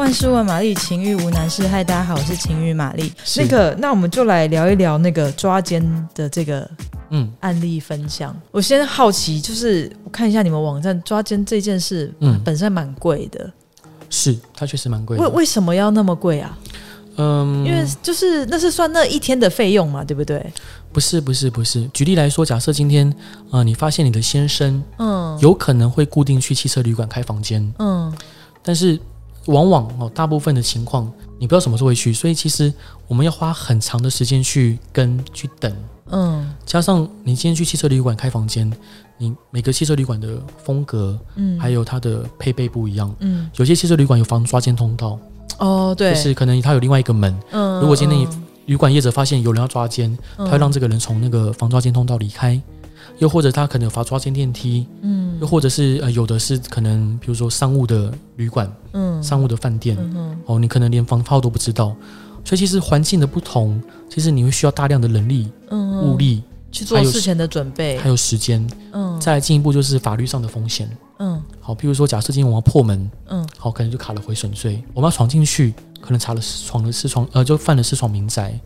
万事问玛丽，情欲无难事。嗨，大家好，我是情欲玛丽。那个，那我们就来聊一聊那个抓奸的这个嗯案例分享。嗯、我先好奇，就是我看一下你们网站抓奸这件事，嗯，本身蛮贵的。是，它确实蛮贵。为为什么要那么贵啊？嗯，因为就是那是算那一天的费用嘛，对不对？不是，不是，不是。举例来说，假设今天啊、呃，你发现你的先生，嗯，有可能会固定去汽车旅馆开房间，嗯，但是。往往哦，大部分的情况你不知道什么时候会去，所以其实我们要花很长的时间去跟去等，嗯，加上你今天去汽车旅馆开房间，你每个汽车旅馆的风格，嗯，还有它的配备不一样，嗯，有些汽车旅馆有防抓奸通道，哦，对，就是可能它有另外一个门，嗯，如果今天你旅馆业者发现有人要抓奸，他会让这个人从那个防抓奸通道离开。又或者他可能有发抓奸电梯，嗯，又或者是呃有的是可能比如说商务的旅馆，嗯，商务的饭店，嗯哦，你可能连房号都不知道，所以其实环境的不同，其实你会需要大量的人力、嗯物力去做事前的准备，还有时间，嗯，再来进一步就是法律上的风险，嗯，好，譬如说假设今天我们要破门，嗯，好，可能就卡了毁损罪，我们要闯进去，可能查了闯了私闯，呃，就犯了私闯民宅。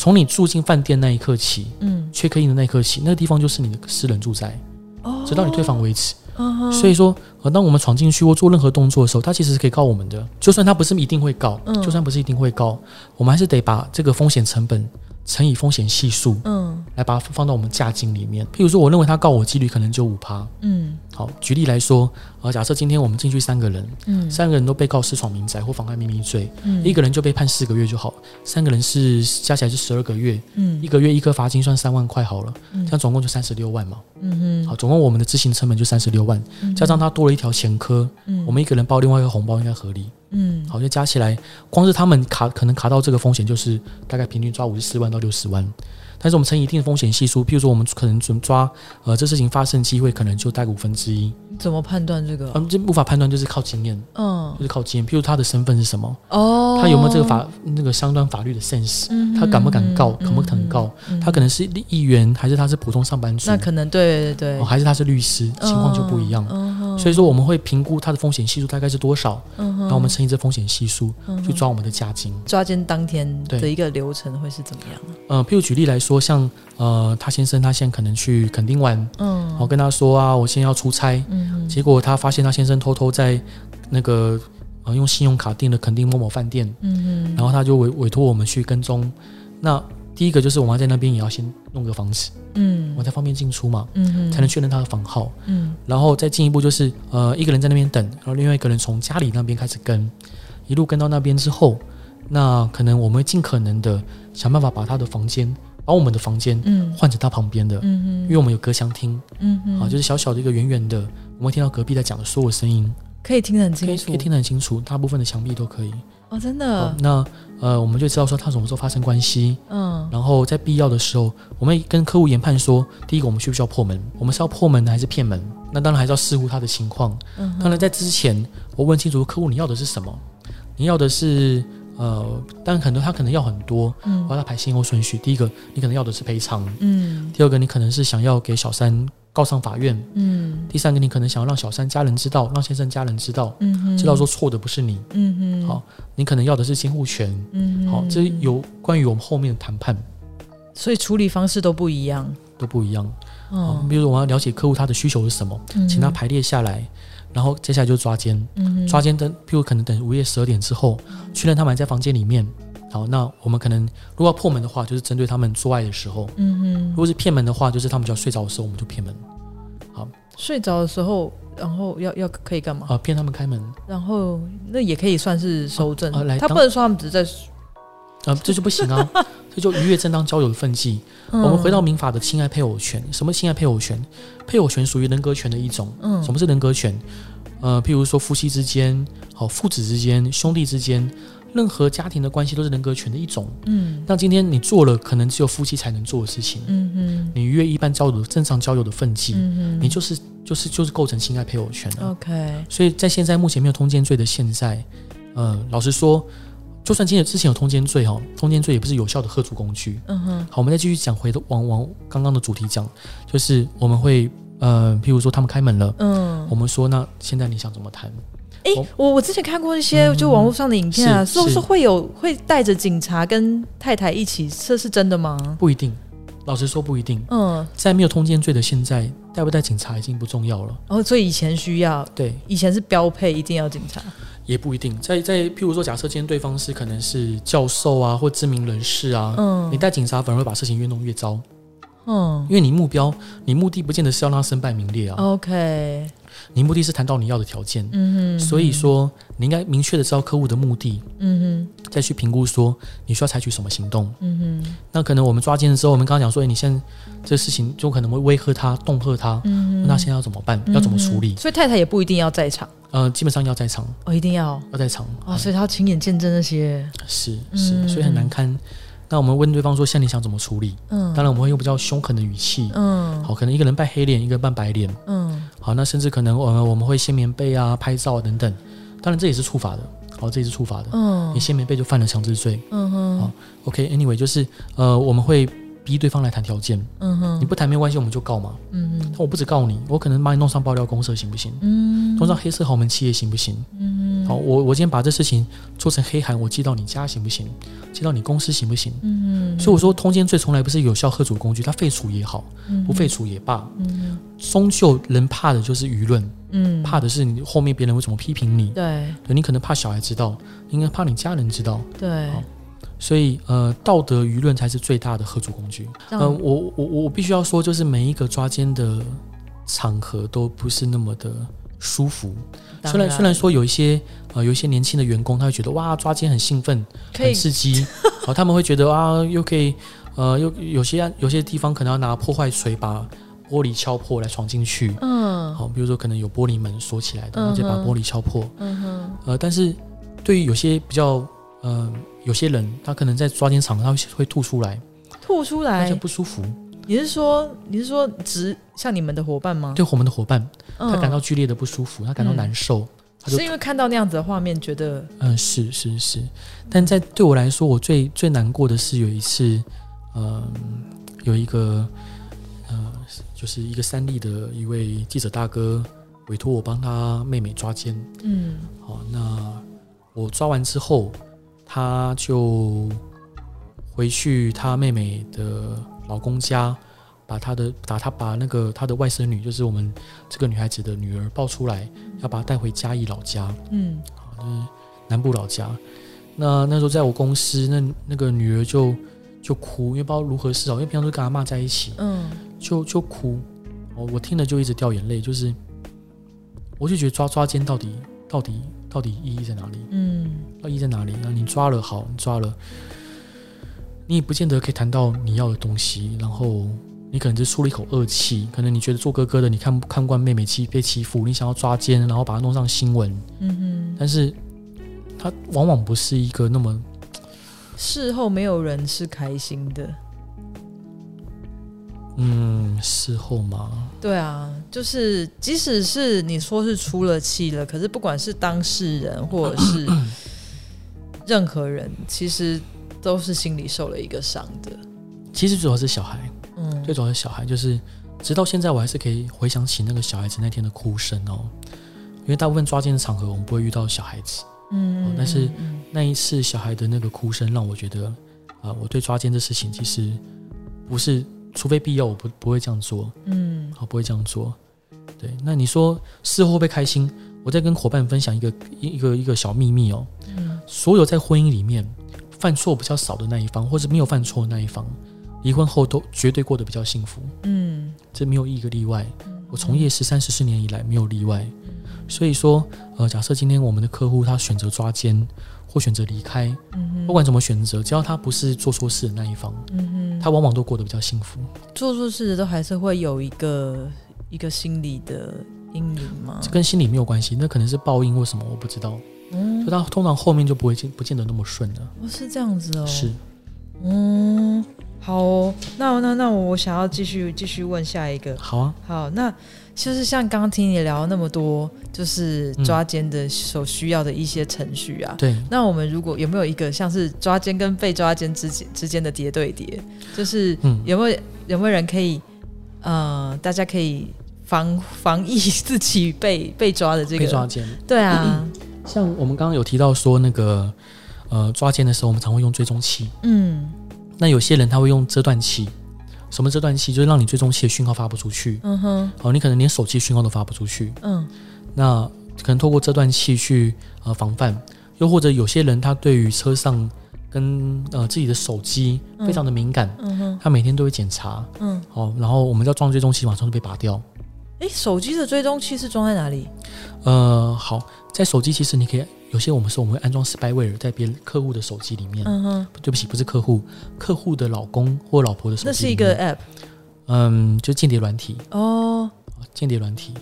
从你住进饭店那一刻起，嗯，check in 的那一刻起，那个地方就是你的私人住宅，哦，直到你退房为止。哦，所以说，呃，当我们闯进去或做任何动作的时候，他其实是可以告我们的。就算他不是一定会告，嗯，就算不是一定会告，我们还是得把这个风险成本。乘以风险系数，嗯，来把它放到我们价金里面。譬如说，我认为他告我几率可能就五趴，嗯，好，举例来说，呃，假设今天我们进去三个人，嗯，三个人都被告私闯民宅或妨碍秘密罪，嗯，一个人就被判四个月就好，三个人是加起来是十二个月，嗯，一个月一颗罚金算三万块好了，嗯，这样总共就三十六万嘛，嗯嗯，好，总共我们的执行成本就三十六万，加上他多了一条前科，嗯，我们一个人包另外一个红包应该合理。嗯，好，就加起来，光是他们卡可能卡到这个风险，就是大概平均抓五十四万到六十万。但是我们乘以一定的风险系数，譬如说我们可能准抓，呃，这事情发生机会可能就大概五分之一。怎么判断这个？嗯，这无法判断，就是靠经验。嗯，就是靠经验。譬如他的身份是什么？哦，他有没有这个法那个相关法律的 sense？嗯，他敢不敢告？可不肯告？他可能是议员，还是他是普通上班族？那可能对对对，还是他是律师，情况就不一样。嗯，所以说我们会评估它的风险系数大概是多少，嗯，然后我们乘以这风险系数去抓我们的价金。抓奸当天的一个流程会是怎么样？嗯，譬如举例来说。像呃，他先生他现在可能去垦丁玩，嗯，我跟他说啊，我现在要出差，嗯，结果他发现他先生偷偷在那个呃用信用卡订了垦丁某某饭店，嗯哼，然后他就委委托我们去跟踪。那第一个就是我们要在那边也要先弄个房子，嗯，我才方便进出嘛，嗯哼，才能确认他的房号，嗯，然后再进一步就是呃一个人在那边等，然后另外一个人从家里那边开始跟，一路跟到那边之后，那可能我们会尽可能的想办法把他的房间。把我们的房间换成他旁边的，嗯哼，因为我们有隔墙听，嗯哼，啊，就是小小的一个远远的，我们会听到隔壁在讲的所有声音，可以听得很清楚，可以，听得很清楚，大部分的墙壁都可以。哦，真的。那呃，我们就知道说他什么时候发生关系，嗯，然后在必要的时候，我们跟客户研判说，第一个我们需不需要破门？我们是要破门呢，还是骗门？那当然还是要视乎他的情况。嗯，当然在之前，我问清楚客户你要的是什么？你要的是？呃，但很多他可能要很多，嗯，我要他排先后顺序。第一个，你可能要的是赔偿，嗯。第二个，你可能是想要给小三告上法院，嗯。第三个，你可能想要让小三家人知道，让先生家人知道，嗯哼，知道说错的不是你，嗯嗯。好，你可能要的是监护权，嗯哼。好，这有关于我们后面的谈判，所以处理方式都不一样，都不一样。哦，比如说我要了解客户他的需求是什么，嗯、请他排列下来。然后接下来就抓奸，嗯、抓奸等，譬如可能等午夜十二点之后，确认他们还在房间里面。好，那我们可能如果要破门的话，就是针对他们做爱的时候。嗯哼。如果是骗门的话，就是他们只要睡着的时候，我们就骗门。好，睡着的时候，然后要要可以干嘛？啊，骗他们开门。然后那也可以算是收证。啊，来，他不能说他们只是在。啊，这就不行啊！这就逾越正当交友的分际。嗯、我们回到民法的侵害配偶权，什么侵害配偶权？配偶权属于人格权的一种。嗯，什么是人格权？呃，譬如说夫妻之间、好父子之间、兄弟之间，任何家庭的关系都是人格权的一种。嗯，那今天你做了可能只有夫妻才能做的事情。嗯嗯，你逾越一般交友正常交友的分际，嗯，你就是就是就是构成侵害配偶权了。OK，所以在现在目前没有通奸罪的现在，呃，老实说。就算今天之前有通奸罪哈，通奸罪也不是有效的吓阻工具。嗯哼。好，我们再继续讲回的往往刚刚的主题讲，就是我们会呃，譬如说他们开门了，嗯，我们说那现在你想怎么谈？哎、欸，我我之前看过一些就网络上的影片啊，说、嗯、是会有会带着警察跟太太一起，这是真的吗？不一定，老实说不一定。嗯，在没有通奸罪的现在，带不带警察已经不重要了。哦，所以以前需要，对，以前是标配，一定要警察。也不一定，在在譬如说，假设今天对方是可能是教授啊，或知名人士啊，嗯，你带警察反而会把事情越弄越糟。嗯，因为你目标，你目的不见得是要让他身败名裂啊。OK，你目的是谈到你要的条件。嗯哼，所以说你应该明确的知道客户的目的。嗯哼，再去评估说你需要采取什么行动。嗯哼，那可能我们抓奸的时候，我们刚刚讲说，哎，你现在这事情就可能会威吓他、恫吓他。嗯哼，那现在要怎么办？要怎么处理？所以太太也不一定要在场。呃，基本上要在场。哦，一定要要在场。哦，所以他要亲眼见证那些。是是，所以很难堪。那我们问对方说：“现在你想怎么处理？”嗯，当然我们会用比较凶狠的语气。嗯，好，可能一个人扮黑脸，一个人扮白脸。嗯，好，那甚至可能我们我们会掀棉被啊、拍照啊等等。当然这也是触法的，好，这也是触法的。嗯，你掀棉被就犯了强制罪。嗯哼，好，OK，Anyway，就是呃，我们会。逼对方来谈条件，嗯哼，你不谈没关系，我们就告嘛，嗯哼，我不止告你，我可能把你弄上爆料公社，行不行？嗯，弄上黑色豪门企业行不行？嗯，好，我我今天把这事情做成黑函，我寄到你家行不行？寄到你公司行不行？嗯，所以我说通奸罪从来不是有效吓阻工具，它废除也好，不废除也罢，嗯，终究人怕的就是舆论，嗯，怕的是你后面别人会怎么批评你，对，对你可能怕小孩知道，应该怕你家人知道，对。所以，呃，道德舆论才是最大的合作工具。嗯、呃，我我我必须要说，就是每一个抓奸的场合都不是那么的舒服。虽然虽然说有一些呃有一些年轻的员工，他会觉得哇抓奸很兴奋，很刺激，好，他们会觉得啊又可以呃又有些有些地方可能要拿破坏锤把玻璃敲破来闯进去。嗯，好，比如说可能有玻璃门锁起来的，然后就把玻璃敲破。嗯哼，呃，但是对于有些比较呃。有些人他可能在抓奸场，他会会吐出来，吐出来，就不舒服。你是说你是说只像你们的伙伴吗？对，我们的伙伴，他感到剧烈的不舒服，他感到难受。他是因为看到那样子的画面，觉得嗯，是是是。但在对我来说，我最最难过的是有一次，嗯，有一个呃，就是一个三立的一位记者大哥委托我帮他妹妹抓奸。嗯，好，那我抓完之后。他就回去他妹妹的老公家，把他的把他把那个他的外甥女，就是我们这个女孩子的女儿抱出来，要把她带回嘉义老家，嗯，好，就是南部老家。那那时候在我公司，那那个女儿就就哭，因为不知道如何是好，因为平常都跟阿妈在一起，嗯，就就哭，哦，我听了就一直掉眼泪，就是我就觉得抓抓奸到底到底。到底意义在哪里？嗯，到意义在哪里？那你抓了好，你抓了，你也不见得可以谈到你要的东西。然后你可能就出了一口恶气，可能你觉得做哥哥的你看看不惯妹妹欺被欺负，你想要抓奸，然后把它弄上新闻。嗯哼，但是它往往不是一个那么事后没有人是开心的。嗯，事后吗？对啊，就是即使是你说是出了气了，可是不管是当事人或者是 任何人，其实都是心里受了一个伤的。其实主要是小孩，嗯，最主要是小孩，就是直到现在我还是可以回想起那个小孩子那天的哭声哦。因为大部分抓奸的场合，我们不会遇到小孩子，嗯，嗯，但是那一次小孩的那个哭声，让我觉得啊、呃，我对抓奸的事情其实不是。除非必要，我不不会这样做。嗯，好，不会这样做。对，那你说事后会不会开心？我在跟伙伴分享一个一个一个小秘密哦。嗯，所有在婚姻里面犯错比较少的那一方，或者没有犯错的那一方，离婚后都绝对过得比较幸福。嗯，这没有一个例外。我从业十三十四年以来没有例外。所以说，呃，假设今天我们的客户他选择抓奸。或选择离开，嗯、不管怎么选择，只要他不是做错事的那一方，嗯、他往往都过得比较幸福。做错事的都还是会有一个一个心理的阴影吗？这跟心理没有关系，那可能是报应或什么，我不知道。嗯，所以他通常后面就不会见不见得那么顺了。哦，是这样子哦。是，嗯，好哦，那那那我想要继续继续问下一个。好啊，好那。就是像刚刚听你聊那么多，就是抓奸的所需要的一些程序啊。对。那我们如果有没有一个像是抓奸跟被抓奸之间之间的叠对叠？就是有没有有没有人可以呃，大家可以防防疫自己被被抓的这个被抓奸。对啊、嗯，像我们刚刚有提到说那个呃抓奸的时候，我们常会用追踪器。嗯，那有些人他会用遮断器。什么遮断器？就是让你追踪器的讯号发不出去。嗯哼。哦，你可能连手机讯号都发不出去。嗯。那可能透过这段器去呃防范，又或者有些人他对于车上。跟呃自己的手机非常的敏感，嗯哼，他每天都会检查，嗯，好，然后我们叫装追踪器，马上就被拔掉。诶，手机的追踪器是装在哪里？呃，好，在手机其实你可以有些我们说我们会安装 spyware 在别人客户的手机里面，嗯哼，对不起，不是客户，客户的老公或老婆的手机，那是一个 app，嗯，就间谍软体哦，间谍软体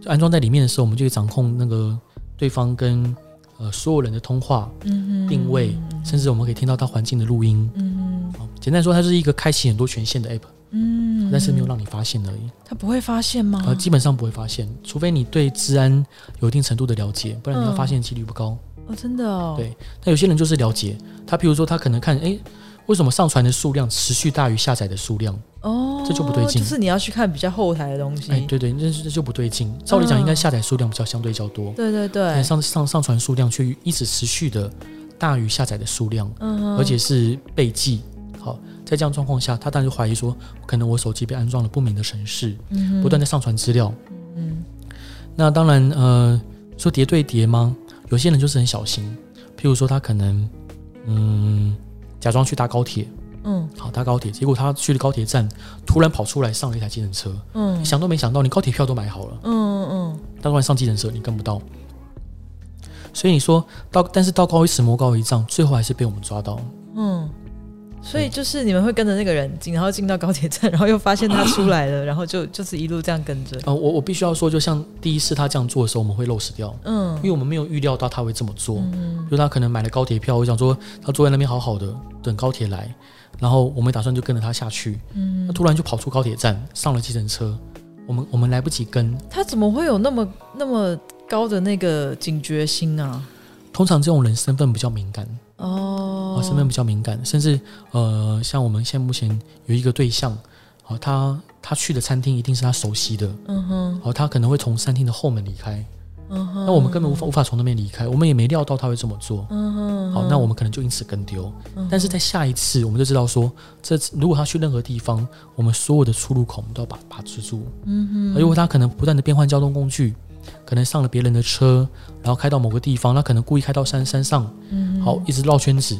就安装在里面的时候，我们就可以掌控那个对方跟。呃，所有人的通话、嗯、定位，甚至我们可以听到他环境的录音。嗯，简单说，它是一个开启很多权限的 app。嗯，但是没有让你发现而已。他不会发现吗？呃，基本上不会发现，除非你对治安有一定程度的了解，不然你要发现几率不高。哦，真的哦。对，那有些人就是了解，他譬如说他可能看，哎，为什么上传的数量持续大于下载的数量？哦，这就不对劲。就是你要去看比较后台的东西。哎，对对，这这就不对劲。照理讲，应该下载数量比较相对较多。对对对。上上上传数量却一直持续的大于下载的数量，嗯，而且是被记。好，在这样状况下，他当然就怀疑说，可能我手机被安装了不明的程式，嗯，不断的上传资料。嗯。那当然，呃，说叠对叠吗？有些人就是很小心，譬如说他可能，嗯，假装去搭高铁。嗯，好，搭高铁，结果他去了高铁站，突然跑出来上了一台计程车。嗯，想都没想到，你高铁票都买好了。嗯嗯嗯，他突然上计程车，你跟不到。所以你说到，但是道高一尺，魔高一丈，最后还是被我们抓到。嗯。所以就是你们会跟着那个人进，然后进到高铁站，然后又发现他出来了，然后就 就是一路这样跟着。呃，我我必须要说，就像第一次他这样做的时候，我们会漏失掉，嗯，因为我们没有预料到他会这么做，嗯，就他可能买了高铁票，我想说他坐在那边好好的等高铁来，然后我们打算就跟着他下去，嗯，他突然就跑出高铁站，上了计程车，我们我们来不及跟，他怎么会有那么那么高的那个警觉心啊？通常这种人身份比较敏感。哦，身边比较敏感，甚至呃，像我们现在目前有一个对象，好，他他去的餐厅一定是他熟悉的，嗯哼，好，他可能会从餐厅的后门离开，嗯哼，那我们根本无法无法从那边离开，我们也没料到他会这么做，嗯哼，好，那我们可能就因此跟丢，但是在下一次我们就知道说，这次如果他去任何地方，我们所有的出入口我们都要把把持住，嗯哼，如果他可能不断的变换交通工具。可能上了别人的车，然后开到某个地方，他可能故意开到山山上，嗯，好，一直绕圈子，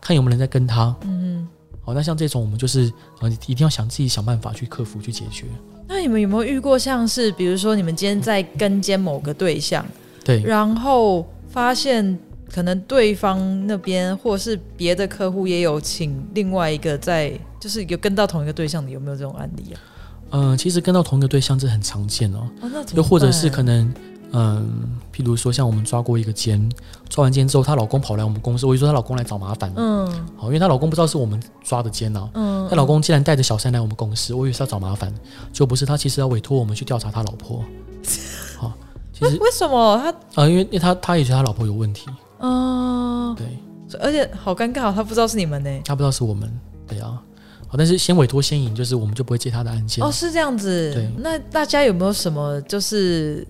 看有没有人在跟他，嗯，好，那像这种我们就是呃，一定要想自己想办法去克服去解决。那你们有没有遇过像是，比如说你们今天在跟监某个对象，对，然后发现可能对方那边或是别的客户也有请另外一个在，就是有跟到同一个对象的，有没有这种案例啊？嗯、呃，其实跟到同一个对象这很常见哦。哦，又或者是可能，嗯、呃，譬如说像我们抓过一个奸，抓完奸之后，她老公跑来我们公司，我就说她老公来找麻烦。嗯，好，因为她老公不知道是我们抓的奸啊。嗯，她老公竟然带着小三来我们公司，我以为是要找麻烦，就不是，他其实要委托我们去调查他老婆。好，其实为什么他？呃，因为因为他他也觉得他老婆有问题。哦，对，而且好尴尬，他不知道是你们呢，他不知道是我们，对啊。但是先委托先赢，就是我们就不会接他的案件。哦，是这样子。对，那大家有没有什么就是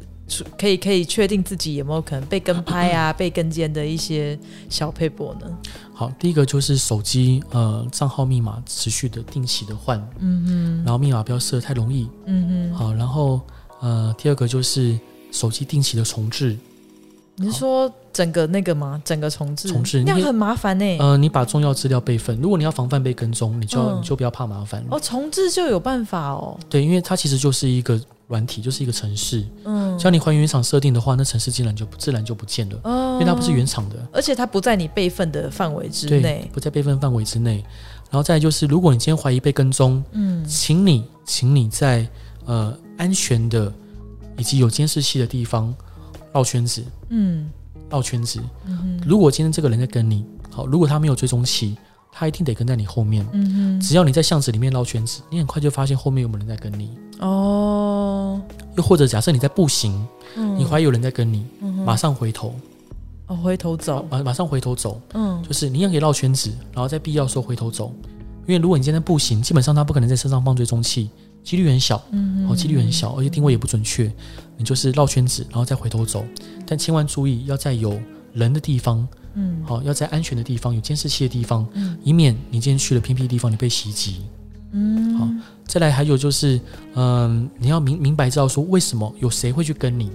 可以可以确定自己有没有可能被跟拍啊、被跟监的一些小配博呢？好，第一个就是手机呃账号密码持续的定期的换，嗯哼，然后密码不要设太容易，嗯哼。好，然后呃第二个就是手机定期的重置。你是说整个那个吗？整个重置，重置那样很麻烦呢、欸。呃，你把重要资料备份，如果你要防范被跟踪，你就要、嗯、你就不要怕麻烦。哦，重置就有办法哦。对，因为它其实就是一个软体，就是一个城市。嗯，像你还原原厂设定的话，那城市竟然就自然就不见了。哦，因为它不是原厂的，而且它不在你备份的范围之内，不在备份范围之内。然后再就是，如果你今天怀疑被跟踪，嗯，请你请你在呃安全的以及有监视器的地方。绕圈子，嗯，绕圈子。嗯，如果今天这个人在跟你，好，如果他没有追踪器，他一定得跟在你后面。只要你在巷子里面绕圈子，你很快就发现后面有没有人在跟你。哦，又或者假设你在步行，嗯，你怀疑有人在跟你，嗯，马上回头，哦，回头走，马马上回头走，嗯，就是你也可以绕圈子，然后在必要时候回头走，因为如果你今天步行，基本上他不可能在车上放追踪器。几率很小，嗯，好，几率很小，而且定位也不准确，你就是绕圈子，然后再回头走，但千万注意，要在有人的地方，嗯，好，要在安全的地方，有监视器的地方，嗯，以免你今天去了偏僻地方，你被袭击，嗯，好，再来还有就是，嗯，你要明明白知道说为什么有谁会去跟你，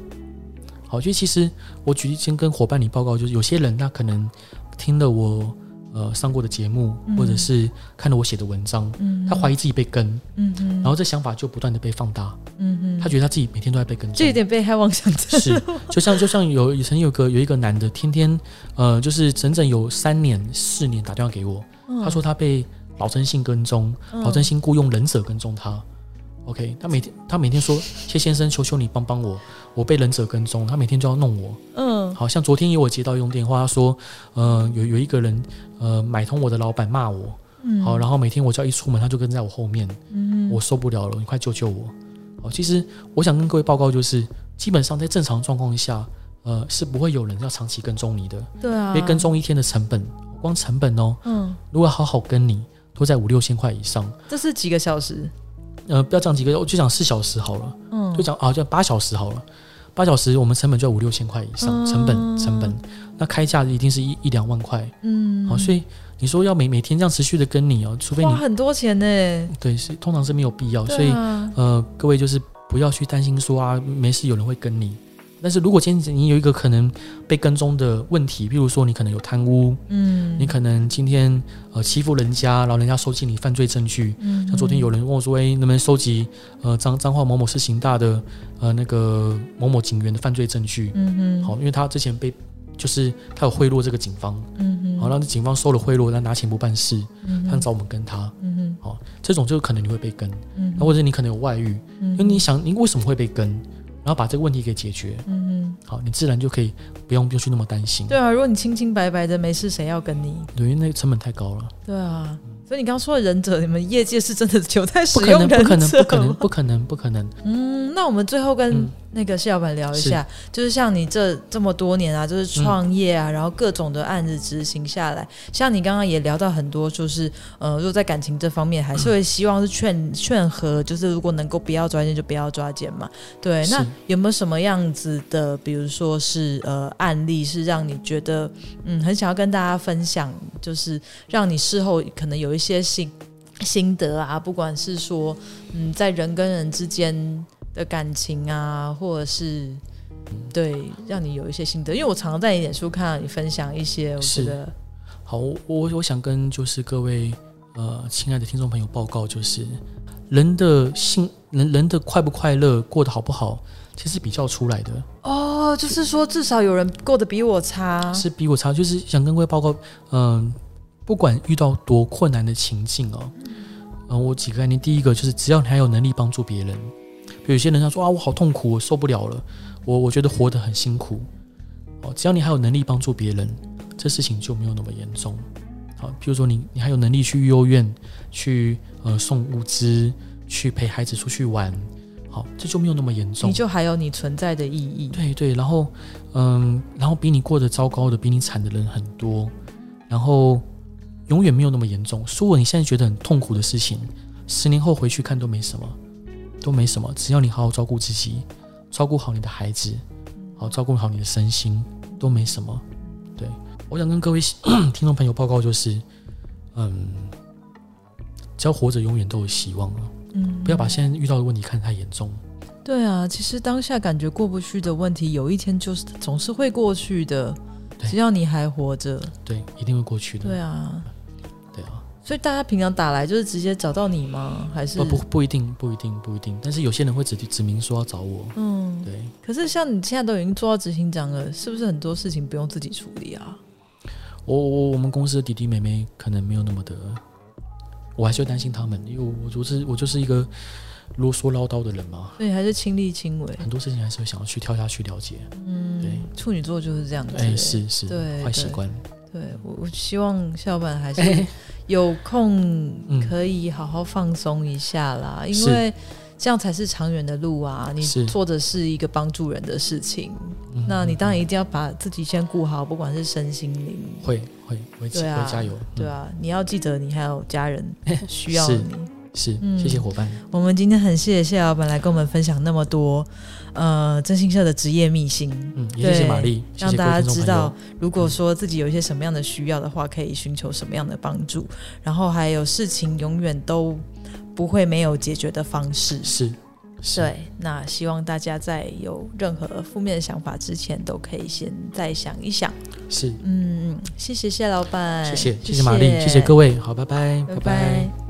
好，就其实我举例先跟伙伴你报告，就是有些人他可能听了我。呃，上过的节目，或者是看了我写的文章，嗯、他怀疑自己被跟，嗯、哼然后这想法就不断的被放大，嗯、哼他觉得他自己每天都在被跟，这有点被害妄想症。是，就像就像有以前有个有一个男的，天天呃，就是整整有三年四年打电话给我，嗯、他说他被老征信跟踪，嗯、老征信雇佣忍者跟踪他。OK，他每天他每天说谢先生，求求你帮帮我，我被忍者跟踪，他每天就要弄我。嗯，好像昨天有我接到一通电话，他说，呃，有有一个人呃买通我的老板骂我，嗯，好，然后每天我只要一出门，他就跟在我后面，嗯，我受不了了，你快救救我。好，其实我想跟各位报告就是，基本上在正常状况下，呃，是不会有人要长期跟踪你的。对啊，因为跟踪一天的成本，光成本哦，嗯，如果好好跟你，都在五六千块以上。这是几个小时？呃，不要讲几个，我就讲四小时好了。嗯，就讲啊，就八小时好了。八小时我们成本就要五六千块以上，成本成本。那开价一定是一一两万块。嗯，好，所以你说要每每天这样持续的跟你哦，除非你花很多钱呢。对，是通常是没有必要。所以呃，各位就是不要去担心说啊，没事有人会跟你。但是如果今天你有一个可能被跟踪的问题，比如说你可能有贪污，嗯，你可能今天呃欺负人家，然后人家收集你犯罪证据，嗯，像昨天有人问我说，哎，能不能收集呃彰彰化某某是刑大的呃那个某某警员的犯罪证据，嗯嗯，好，因为他之前被就是他有贿赂这个警方，嗯嗯，好，让警方收了贿赂，但拿钱不办事，嗯，他找我们跟他，嗯嗯，好，这种就可能你会被跟，嗯，或者你可能有外遇，嗯，因为你想你为什么会被跟？然后把这个问题给解决，嗯嗯，好，你自然就可以不用不用去那么担心。对啊，如果你清清白白的没事，谁要跟你？对，因为那个成本太高了。对啊。所以你刚刚说的忍者，你们业界是真的有在使用忍者？不可能，不可能，不可能，不可能，不可能。嗯，那我们最后跟那个谢老板聊一下，就是像你这这么多年啊，就是创业啊，嗯、然后各种的案子执行下来，像你刚刚也聊到很多，就是呃，如果在感情这方面，还是会希望是劝劝和，就是如果能够不要抓奸就不要抓奸嘛。对，那有没有什么样子的，比如说是呃案例，是让你觉得嗯很想要跟大家分享，就是让你事后可能有。一些心心得啊，不管是说，嗯，在人跟人之间的感情啊，或者是对，让你有一些心得。因为我常常在你脸书看到你分享一些，我觉得好。我我想跟就是各位呃亲爱的听众朋友报告，就是人的心，人人的快不快乐，过得好不好，其实比较出来的哦。就是说，至少有人过得比我差，是比我差。就是想跟各位报告，嗯、呃。不管遇到多困难的情境哦，嗯，我几个概念，第一个就是只要你还有能力帮助别人，有些人他说啊，我好痛苦，我受不了了，我我觉得活得很辛苦，哦，只要你还有能力帮助别人，这事情就没有那么严重，好，譬如说你你还有能力去幼儿园去呃送物资，去陪孩子出去玩，好，这就没有那么严重，你就还有你存在的意义，对对，然后嗯，然后比你过得糟糕的，比你惨的人很多，然后。永远没有那么严重。如果你现在觉得很痛苦的事情，十年后回去看都没什么，都没什么。只要你好好照顾自己，照顾好你的孩子，好照顾好你的身心，都没什么。对，我想跟各位 听众朋友报告就是，嗯，只要活着，永远都有希望了。嗯，不要把现在遇到的问题看得太严重。对啊，其实当下感觉过不去的问题，有一天就是总是会过去的。只要你还活着，对，一定会过去的。对啊。所以大家平常打来就是直接找到你吗？还是不不不一定不一定不一定，但是有些人会指指明说要找我。嗯，对。可是像你现在都已经做到执行长了，是不是很多事情不用自己处理啊？我我我们公司的弟弟妹妹可能没有那么的，我还是会担心他们，因为我我就是我就是一个啰嗦唠叨的人嘛。对，还是亲力亲为，很多事情还是会想要去跳下去了解。嗯，对，处女座就是这样子。哎，是是，对，坏习惯。对我，我希望谢老板还是有空可以好好放松一下啦，嗯、因为这样才是长远的路啊。你做的是一个帮助人的事情，那你当然一定要把自己先顾好，不管是身心灵。会会会，对啊，加油。对啊，你要记得，你还有家人 需要你。是，谢谢伙伴。我们今天很谢谢谢老板来跟我们分享那么多，呃，真心社的职业秘辛。嗯，也谢谢玛丽，让大家知道，如果说自己有一些什么样的需要的话，可以寻求什么样的帮助。然后还有事情永远都不会没有解决的方式。是。对，那希望大家在有任何负面的想法之前，都可以先再想一想。是，嗯，谢谢谢老板，谢谢谢谢玛丽，谢谢各位，好，拜拜，拜拜。拜拜。